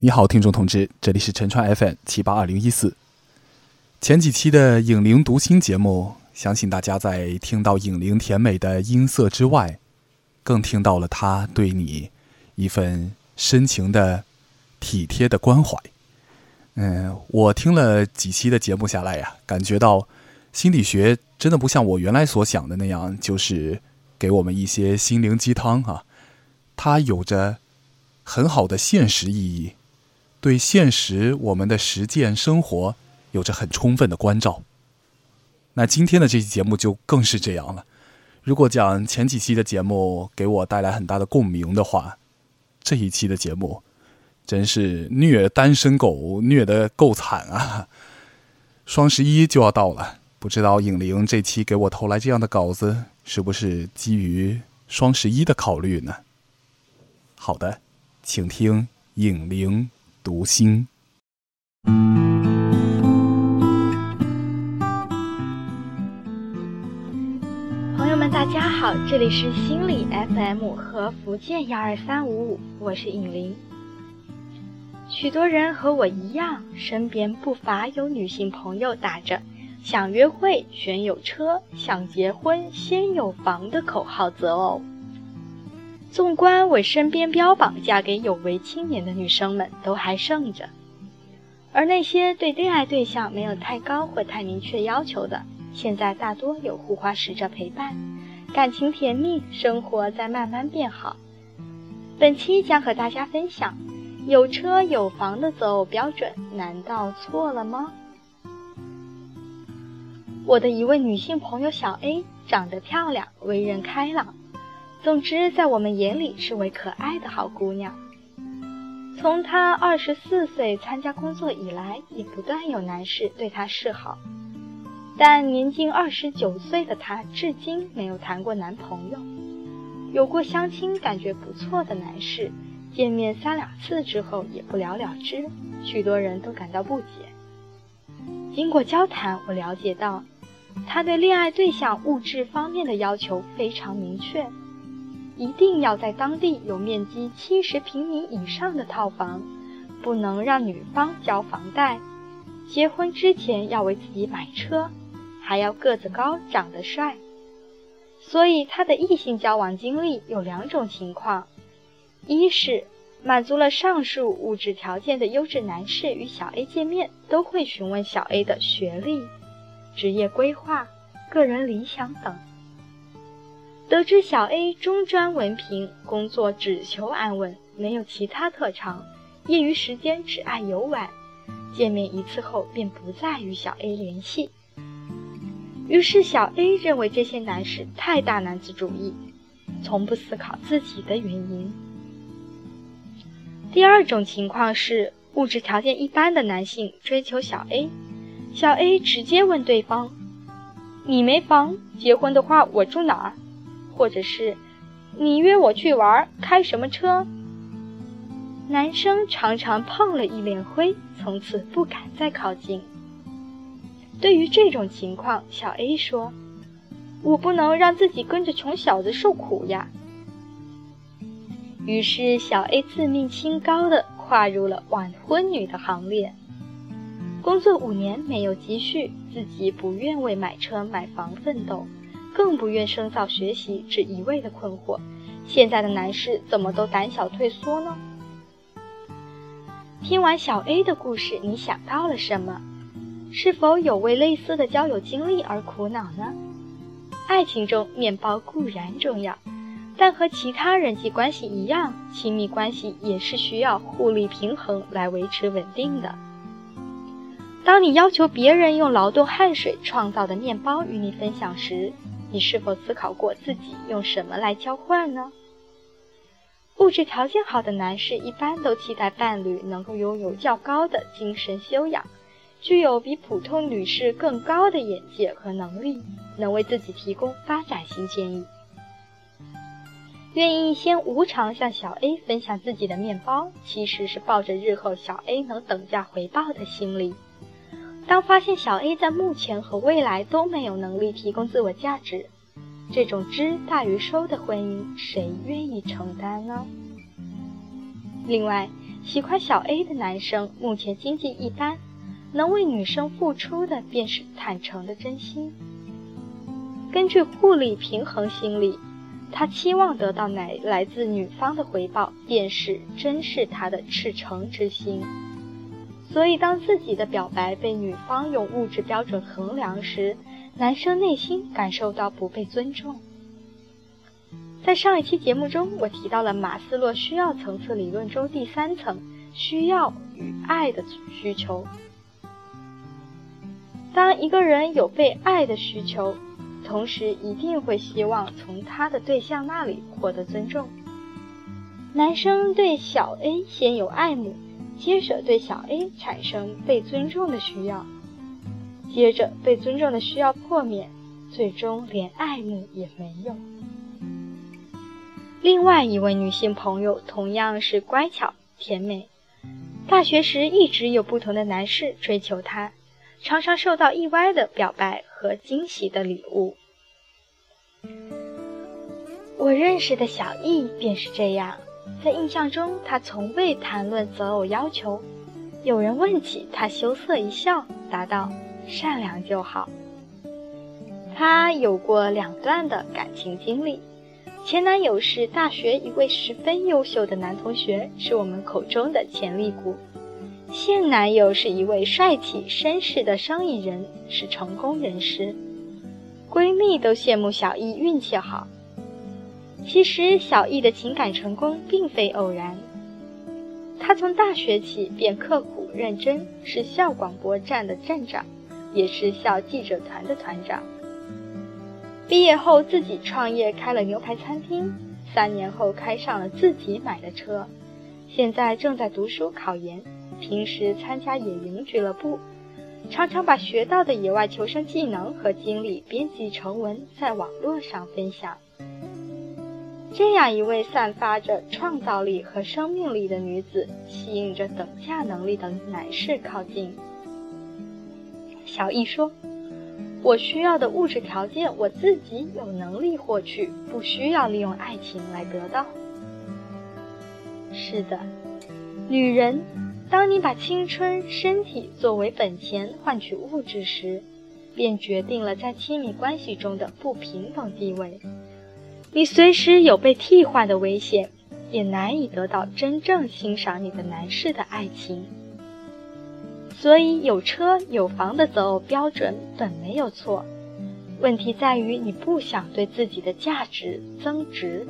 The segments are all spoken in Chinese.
你好，听众同志，这里是陈川 FM 七八二零一四。前几期的影灵读心节目，相信大家在听到影灵甜美的音色之外，更听到了他对你一份深情的、体贴的关怀。嗯，我听了几期的节目下来呀，感觉到心理学真的不像我原来所想的那样，就是给我们一些心灵鸡汤啊，它有着很好的现实意义。对现实我们的实践生活有着很充分的关照。那今天的这期节目就更是这样了。如果讲前几期的节目给我带来很大的共鸣的话，这一期的节目真是虐单身狗，虐得够惨啊！双十一就要到了，不知道影灵这期给我投来这样的稿子，是不是基于双十一的考虑呢？好的，请听影灵。读心，朋友们，大家好，这里是心理 FM 和福建幺二三五五，我是尹玲。许多人和我一样，身边不乏有女性朋友打着“想约会选有车，想结婚先有房”的口号择偶。纵观我身边标榜嫁给有为青年的女生们，都还剩着；而那些对恋爱对象没有太高或太明确要求的，现在大多有护花使者陪伴，感情甜蜜，生活在慢慢变好。本期将和大家分享：有车有房的择偶标准难道错了吗？我的一位女性朋友小 A 长得漂亮，为人开朗。总之，在我们眼里是位可爱的好姑娘。从她二十四岁参加工作以来，也不断有男士对她示好。但年近二十九岁的她，至今没有谈过男朋友。有过相亲感觉不错的男士，见面三两次之后也不了了之，许多人都感到不解。经过交谈，我了解到，她对恋爱对象物质方面的要求非常明确。一定要在当地有面积七十平米以上的套房，不能让女方交房贷。结婚之前要为自己买车，还要个子高、长得帅。所以他的异性交往经历有两种情况：一是满足了上述物质条件的优质男士与小 A 见面，都会询问小 A 的学历、职业规划、个人理想等。得知小 A 中专文凭，工作只求安稳，没有其他特长，业余时间只爱游玩。见面一次后便不再与小 A 联系。于是小 A 认为这些男士太大男子主义，从不思考自己的原因。第二种情况是物质条件一般的男性追求小 A，小 A 直接问对方：“你没房，结婚的话我住哪儿？”或者是你约我去玩，开什么车？男生常常碰了一脸灰，从此不敢再靠近。对于这种情况，小 A 说：“我不能让自己跟着穷小子受苦呀。”于是，小 A 自命清高的跨入了晚婚女的行列。工作五年没有积蓄，自己不愿为买车买房奋斗。更不愿深造学习，只一味的困惑。现在的男士怎么都胆小退缩呢？听完小 A 的故事，你想到了什么？是否有为类似的交友经历而苦恼呢？爱情中，面包固然重要，但和其他人际关系一样，亲密关系也是需要互利平衡来维持稳定的。当你要求别人用劳动汗水创造的面包与你分享时，你是否思考过自己用什么来交换呢？物质条件好的男士一般都期待伴侣能够拥有较高的精神修养，具有比普通女士更高的眼界和能力，能为自己提供发展性建议。愿意先无偿向小 A 分享自己的面包，其实是抱着日后小 A 能等价回报的心理。当发现小 A 在目前和未来都没有能力提供自我价值，这种知大于收的婚姻，谁愿意承担呢？另外，喜欢小 A 的男生目前经济一般，能为女生付出的便是坦诚的真心。根据互利平衡心理，他期望得到来来自女方的回报，便是珍视他的赤诚之心。所以，当自己的表白被女方用物质标准衡量时，男生内心感受到不被尊重。在上一期节目中，我提到了马斯洛需要层次理论中第三层需要与爱的需求。当一个人有被爱的需求，同时一定会希望从他的对象那里获得尊重。男生对小 A 先有爱慕。接着对小 A 产生被尊重的需要，接着被尊重的需要破灭，最终连爱慕也没有。另外一位女性朋友同样是乖巧甜美，大学时一直有不同的男士追求她，常常受到意外的表白和惊喜的礼物。我认识的小易便是这样。在印象中，他从未谈论择偶要求。有人问起，他羞涩一笑，答道：“善良就好。”他有过两段的感情经历，前男友是大学一位十分优秀的男同学，是我们口中的潜力股；现男友是一位帅气绅士的生意人，是成功人士。闺蜜都羡慕小易运气好。其实，小易的情感成功并非偶然。他从大学起便刻苦认真，是校广播站的站长，也是校记者团的团长。毕业后自己创业开了牛排餐厅，三年后开上了自己买的车。现在正在读书考研，平时参加野营俱乐部，常常把学到的野外求生技能和经历编辑成文，在网络上分享。这样一位散发着创造力和生命力的女子，吸引着等价能力的男士靠近。小易说：“我需要的物质条件，我自己有能力获取，不需要利用爱情来得到。”是的，女人，当你把青春、身体作为本钱换取物质时，便决定了在亲密关系中的不平等地位。你随时有被替换的危险，也难以得到真正欣赏你的男士的爱情。所以，有车有房的择偶标准本没有错，问题在于你不想对自己的价值增值。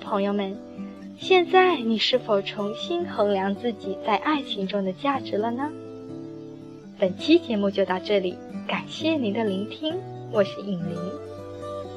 朋友们，现在你是否重新衡量自己在爱情中的价值了呢？本期节目就到这里，感谢您的聆听，我是尹玲。